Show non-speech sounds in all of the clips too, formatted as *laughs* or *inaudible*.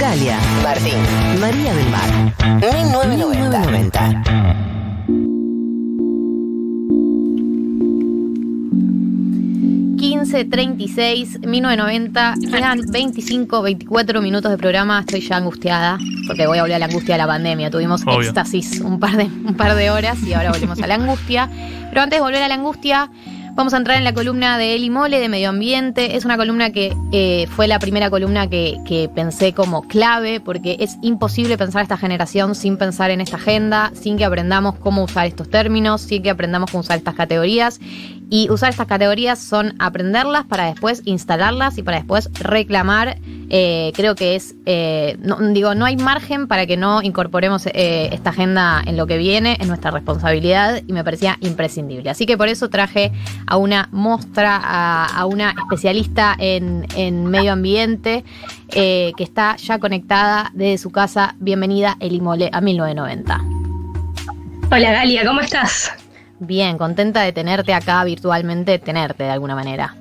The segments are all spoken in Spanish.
Galia, Martín, María del Mar, 1990. 36, 1990, quedan 25, 24 minutos de programa, estoy ya angustiada, porque voy a volver a la angustia de la pandemia, tuvimos Obvio. éxtasis un par, de, un par de horas y ahora volvemos a la angustia, pero antes de volver a la angustia, vamos a entrar en la columna de Eli Mole de Medio Ambiente, es una columna que eh, fue la primera columna que, que pensé como clave, porque es imposible pensar esta generación sin pensar en esta agenda, sin que aprendamos cómo usar estos términos, sin que aprendamos cómo usar estas categorías. Y usar estas categorías son aprenderlas para después instalarlas y para después reclamar. Eh, creo que es, eh, digo, no hay margen para que no incorporemos eh, esta agenda en lo que viene, es nuestra responsabilidad y me parecía imprescindible. Así que por eso traje a una mostra, a, una especialista en, en medio ambiente que está ya conectada desde su casa. Bienvenida, Elimole, a 1990. Hola Galia, ¿cómo estás? Bien, contenta de tenerte acá virtualmente, tenerte de alguna manera.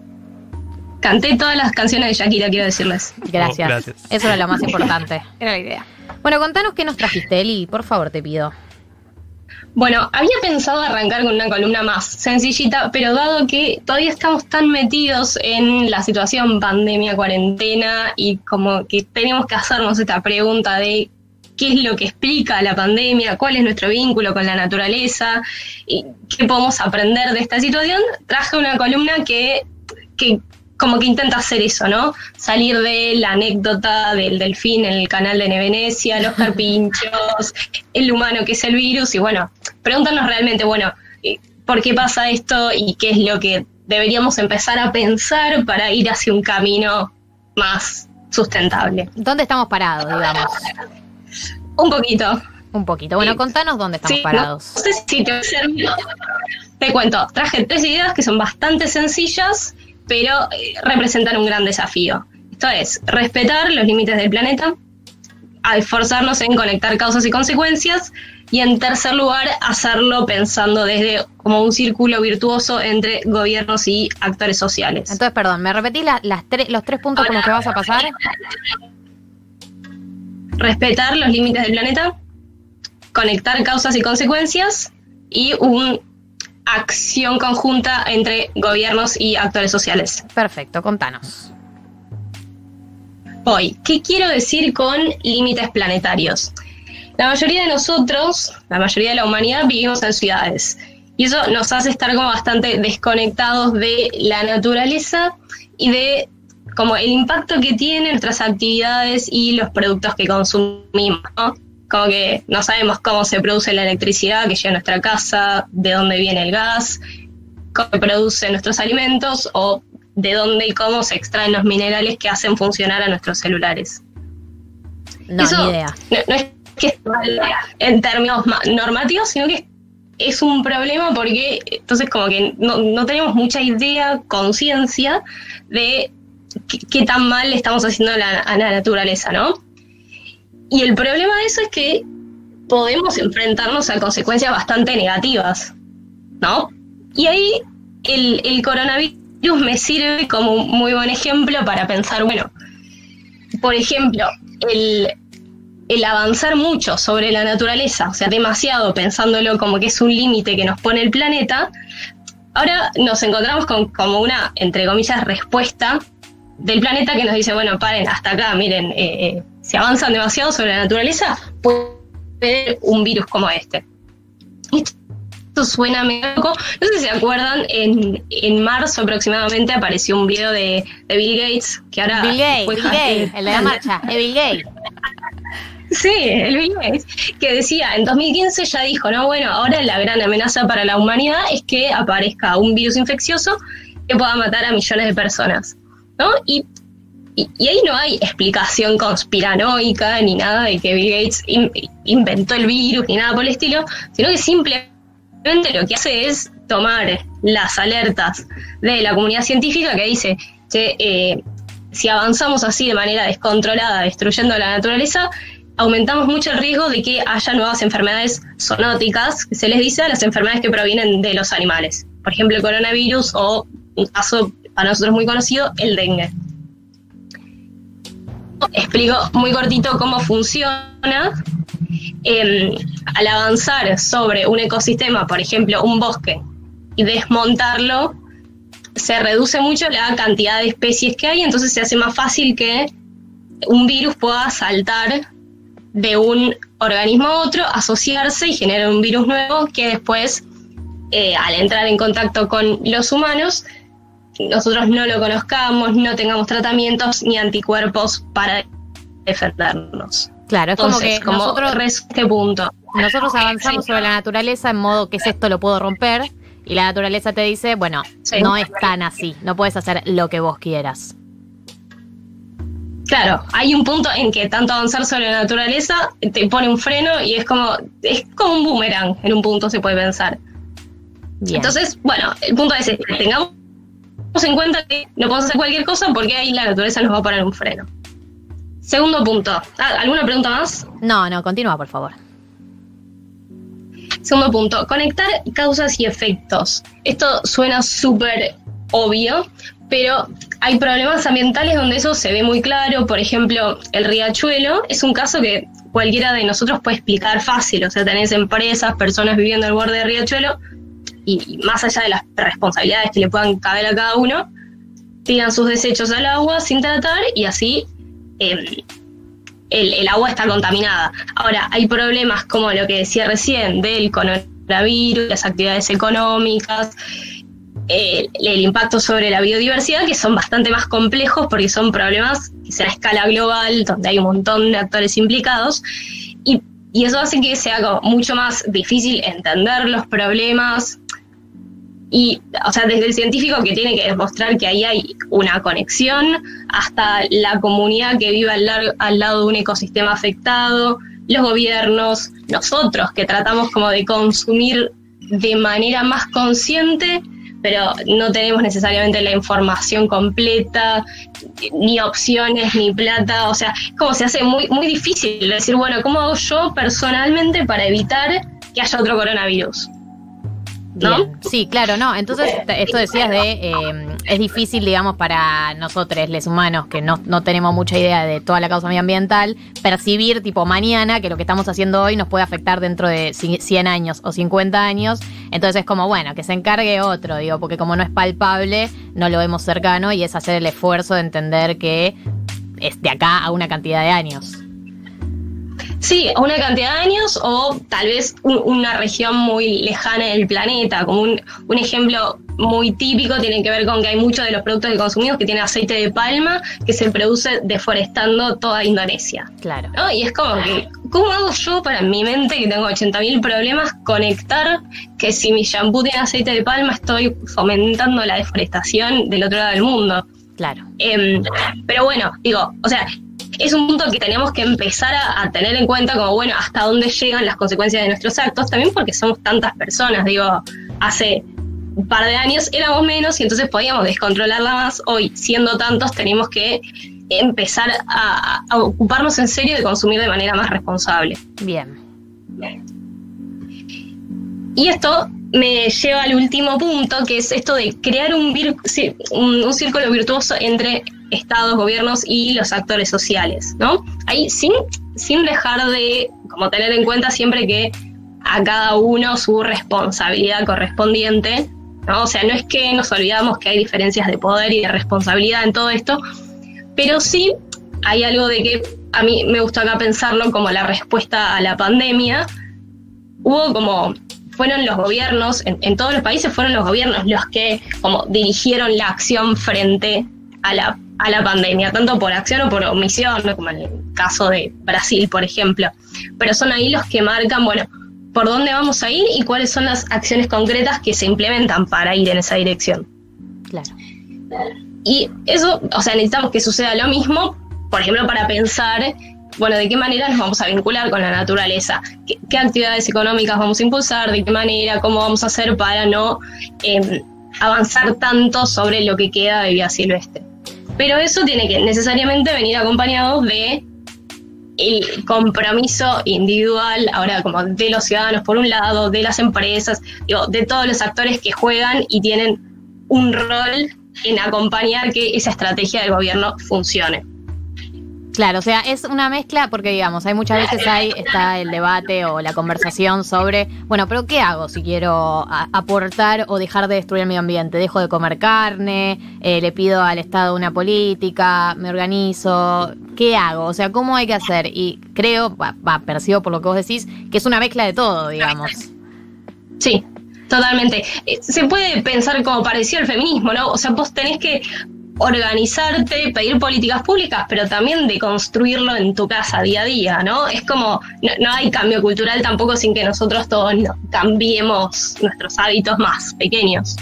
Canté todas las canciones de Shakira, quiero decirles. Gracias. Oh, gracias. Eso era lo más importante. *laughs* Era la idea. Bueno, contanos qué nos trajiste, Eli, por favor, te pido. Bueno, había pensado arrancar con una columna más sencillita, pero dado que todavía estamos tan metidos en la situación pandemia, cuarentena, y como que tenemos que hacernos esta pregunta de qué es lo que explica la pandemia, cuál es nuestro vínculo con la naturaleza, y qué podemos aprender de esta situación, traje una columna que, que como que intenta hacer eso, ¿no? Salir de la anécdota del delfín en el canal de Venecia, los carpinchos, *laughs* el humano que es el virus, y bueno, preguntarnos realmente, bueno, eh, ¿por qué pasa esto y qué es lo que deberíamos empezar a pensar para ir hacia un camino más sustentable? ¿Dónde estamos parados, digamos? Un poquito. Un poquito. Bueno, Sí. contanos dónde estamos Sí, parados. No sé si te servir. Te cuento, traje tres ideas que son bastante sencillas, pero eh, representan un gran desafío. Esto es, respetar los límites del planeta, a esforzarnos en conectar causas y consecuencias, y en tercer lugar, hacerlo pensando desde como un círculo virtuoso entre gobiernos y actores sociales. Entonces, perdón, ¿me repetís la- las tre- los tres puntos con los que vas a pasar? *laughs* respetar los límites del planeta, conectar causas y consecuencias y una acción conjunta entre gobiernos y actores sociales. Perfecto, contanos. Hoy, ¿qué quiero decir con límites planetarios? La mayoría de nosotros, la mayoría de la humanidad, vivimos en ciudades. Y eso nos hace estar como bastante desconectados de la naturaleza y de como el impacto que tienen nuestras actividades y los productos que consumimos, ¿no? Como que no sabemos cómo se produce la electricidad que llega a nuestra casa, de dónde viene el gas, cómo se producen nuestros alimentos o de dónde y cómo se extraen los minerales que hacen funcionar a nuestros celulares. No, Eso ni idea. No, no es que esté mal en términos ma- normativos, sino que es un problema porque entonces como que no, no tenemos mucha idea, conciencia de qué, tan mal estamos haciendo a la, a la naturaleza, ¿no? Y el problema de eso es que podemos enfrentarnos a consecuencias bastante negativas, ¿no? Y ahí el, el coronavirus me sirve como un muy buen ejemplo para pensar, bueno, por ejemplo, el, el avanzar mucho sobre la naturaleza, o sea, demasiado pensándolo como que es un límite que nos pone el planeta, ahora nos encontramos con como una, entre comillas, respuesta del planeta que nos dice, bueno, paren, hasta acá, miren, eh, eh, si avanzan demasiado sobre la naturaleza, puede haber un virus como este. Esto suena medio loco. No sé si se acuerdan, en, en marzo aproximadamente apareció un video de, de Bill Gates, que ahora... Bill Gates, Bill Gates, el de la marcha, es Bill Gates. *laughs* Sí, el Bill Gates, que decía, en 2015 ya dijo, no, bueno, ahora la gran amenaza para la humanidad es que aparezca un virus infeccioso que pueda matar a millones de personas, Y, ahí no hay explicación conspiranoica ni nada de que Bill Gates in- inventó el virus ni nada por el estilo, sino que simplemente lo que hace es tomar las alertas de la comunidad científica que dice que eh, si avanzamos así de manera descontrolada, destruyendo la naturaleza, aumentamos mucho el riesgo de que haya nuevas enfermedades zoonóticas, que se les dice a las enfermedades que provienen de los animales. Por ejemplo, el coronavirus o un caso para nosotros muy conocido, el dengue. explico muy cortito cómo funciona. Em, al avanzar sobre un ecosistema, por ejemplo, un bosque, y desmontarlo, se reduce mucho la cantidad de especies que hay, entonces se hace más fácil que un virus pueda saltar de un organismo a otro, asociarse y generar un virus nuevo que después, eh, al entrar en contacto con los humanos, nosotros no lo conozcamos, no tengamos tratamientos ni anticuerpos para defendernos. Claro, es como que nosotros, este punto. nosotros *laughs* avanzamos sobre la naturaleza en modo que es esto lo puedo romper y la naturaleza te dice, bueno, no es tan así, no puedes hacer lo que vos quieras. Claro, hay un punto en que tanto avanzar sobre la naturaleza te pone un freno y es como, es como un boomerang, en un punto se puede pensar. Entonces, bueno, el punto es este, tengamos en cuenta que no podemos hacer cualquier cosa porque ahí la naturaleza nos va a poner un freno. Segundo punto. Ah, ¿Alguna pregunta más? No, no, continúa, por favor. Segundo punto, conectar causas y efectos. Esto suena súper obvio, pero hay problemas ambientales donde eso se ve muy claro. Por ejemplo, el riachuelo es un caso que cualquiera de nosotros puede explicar fácil. O sea, tenés empresas, personas viviendo al borde del riachuelo y más allá de las responsabilidades que le puedan caber a cada uno, tiran sus desechos al agua sin tratar y así em, el, agua está contaminada. Ahora, hay problemas como lo que decía recién del coronavirus, las actividades económicas, el, impacto sobre la biodiversidad, que son bastante más complejos porque son problemas que se a escala global, donde hay un montón de actores implicados. Y eso hace que sea mucho más difícil entender los problemas, y, o sea, desde el científico que tiene que demostrar que ahí hay una conexión, hasta la comunidad que vive al, al lado de un ecosistema afectado, los gobiernos, nosotros que tratamos como de consumir de manera más consciente, pero no tenemos necesariamente la información completa, ni opciones, ni plata, o sea, como se hace muy, muy difícil decir, bueno, ¿cómo hago yo personalmente para evitar que haya otro coronavirus? Sí, claro, no. Entonces, esto decías de, eh, es difícil, digamos, para nosotros, los humanos, que no, no tenemos mucha idea de toda la causa medioambiental, percibir, tipo, mañana, que lo que estamos haciendo hoy nos puede afectar dentro de 100 años o 50 años. Entonces, es como, bueno, que se encargue otro, digo, porque como no es palpable, no lo vemos cercano y es hacer el esfuerzo de entender que es de acá a una cantidad de años. Sí, una cantidad de años o tal vez una región muy lejana del planeta. Como un, ejemplo muy típico tiene que ver con que hay muchos de los productos que consumimos que tienen aceite de palma que se produce deforestando toda Indonesia. Claro. Y es como que, ¿cómo hago yo para mi mente, que tengo 80.000 problemas, conectar que si mi shampoo tiene aceite de palma estoy fomentando la deforestación del otro lado del mundo? Claro. Em, pero bueno, digo, o sea, es un punto que tenemos que empezar a, tener en cuenta como, bueno, hasta dónde llegan las consecuencias de nuestros actos, también porque somos tantas personas, digo, hace un par de años éramos menos y entonces podíamos descontrolarla más, hoy siendo tantos tenemos que empezar a, ocuparnos en serio de consumir de manera más responsable. Bien. Y esto me lleva al último punto, que es esto de crear un, un círculo virtuoso entre estados, gobiernos y los actores sociales, ¿no? Ahí sin, sin dejar de como tener en cuenta siempre que a cada uno su responsabilidad correspondiente, ¿no? O sea, no es que nos olvidamos que hay diferencias de poder y de responsabilidad en todo esto, pero sí hay algo de que a mí me gusta acá pensarlo como la respuesta a la pandemia. Hubo como fueron los gobiernos, en, en, todos los países fueron los gobiernos los que como dirigieron la acción frente a la a la pandemia, tanto por acción o por omisión, como en el caso de Brasil, por ejemplo. Pero son ahí los que marcan, bueno, por dónde vamos a ir y cuáles son las acciones concretas que se implementan para ir en esa dirección. Claro. Y eso, o sea, necesitamos que suceda lo mismo, por ejemplo, para pensar, bueno, de qué manera nos vamos a vincular con la naturaleza, qué, actividades económicas vamos a impulsar, de qué manera, cómo vamos a hacer para no em, avanzar tanto sobre lo que queda de vida silvestre. Pero eso tiene que necesariamente venir acompañado de el compromiso individual, ahora como de los ciudadanos por un lado, de las empresas, digo, de todos los actores que juegan y tienen un rol en acompañar que esa estrategia del gobierno funcione. Claro, o sea, es una mezcla porque digamos, hay muchas veces hay está el debate o la conversación sobre, bueno, pero ¿qué hago si quiero aportar o dejar de destruir el medio ambiente? Dejo de comer carne, eh, le pido al Estado una política, me organizo, ¿qué hago? O sea, ¿cómo hay que hacer? Y creo, va, percibo por lo que vos decís, que es una mezcla de todo, digamos. Sí, Totalmente. Eh, se puede pensar como parecido al feminismo, ¿no? O sea, vos tenés que organizarte, pedir políticas públicas, pero también de construirlo en tu casa día a día, ¿no? Es como, no, hay cambio cultural tampoco sin que nosotros todos cambiemos nuestros hábitos más pequeños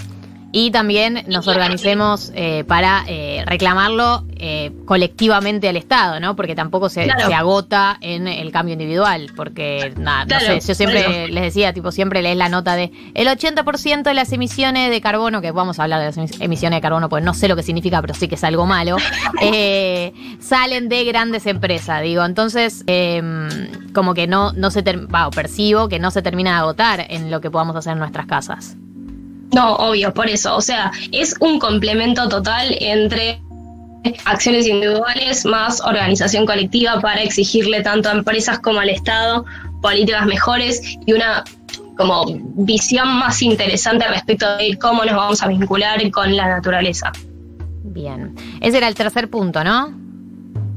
y también nos organicemos eh, para eh, reclamarlo eh, colectivamente al Estado, ¿no? Porque tampoco se, agota en el cambio individual, porque nada, no sé, yo siempre les decía, tipo, siempre lees la nota de el 80% de las emisiones de carbono, que vamos a hablar de las emisiones de carbono, pues no sé lo que significa, pero sí que es algo malo, *laughs* salen de grandes empresas, digo, entonces em, como que no, no se, va, percibo que no se termina de agotar en lo que podamos hacer en nuestras casas. No, obvio, por eso. O sea, es un complemento total entre acciones individuales más organización colectiva para exigirle tanto a empresas como al Estado políticas mejores y una como visión más interesante respecto de cómo nos vamos a vincular con la naturaleza. Bien, ese era el tercer punto, ¿no?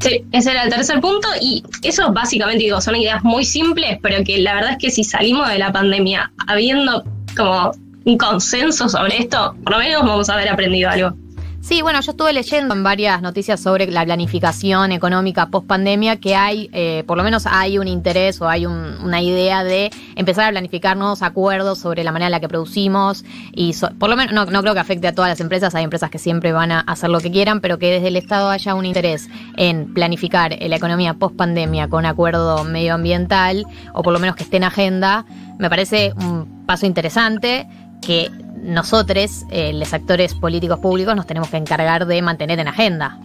Sí, ese era el tercer punto y eso básicamente digo, son ideas muy simples, pero que la verdad es que si salimos de la pandemia habiendo como un consenso sobre esto, por lo menos vamos a haber aprendido algo. Sí, bueno, yo estuve leyendo en varias noticias sobre la planificación económica post pandemia que hay, eh, por lo menos hay un interés o hay una idea de empezar a planificar nuevos acuerdos sobre la manera en la que producimos y por lo menos no, no, creo que afecte a todas las empresas, hay empresas que siempre van a hacer lo que quieran, pero que desde el Estado haya un interés en planificar la economía post pandemia con acuerdo medioambiental o por lo menos que esté en agenda, me parece un paso interesante que nosotros, eh, los actores políticos públicos, nos tenemos que encargar de mantener en agenda.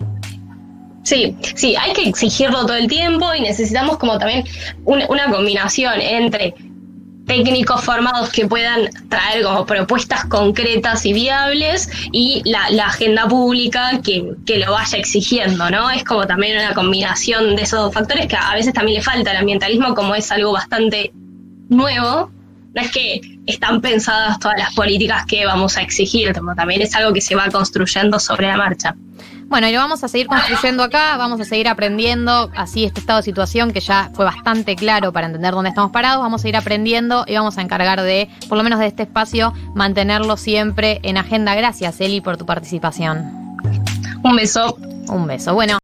Sí, sí, hay que exigirlo todo el tiempo y necesitamos como también una combinación entre técnicos formados que puedan traer como propuestas concretas y viables y la, agenda pública que, que, lo vaya exigiendo, ¿no? Es como también una combinación de esos dos factores que a veces también le falta al ambientalismo como es algo bastante nuevo, no es que están pensadas todas las políticas que vamos a exigir, también es algo que se va construyendo sobre la marcha. Bueno, y lo vamos a seguir construyendo acá, vamos a seguir aprendiendo así este estado de situación que ya fue bastante claro para entender dónde estamos parados, vamos a ir aprendiendo y vamos a encargar de, por lo menos de este espacio, mantenerlo siempre en agenda. Gracias, Eli, por tu participación. Un beso. Un beso. Bueno.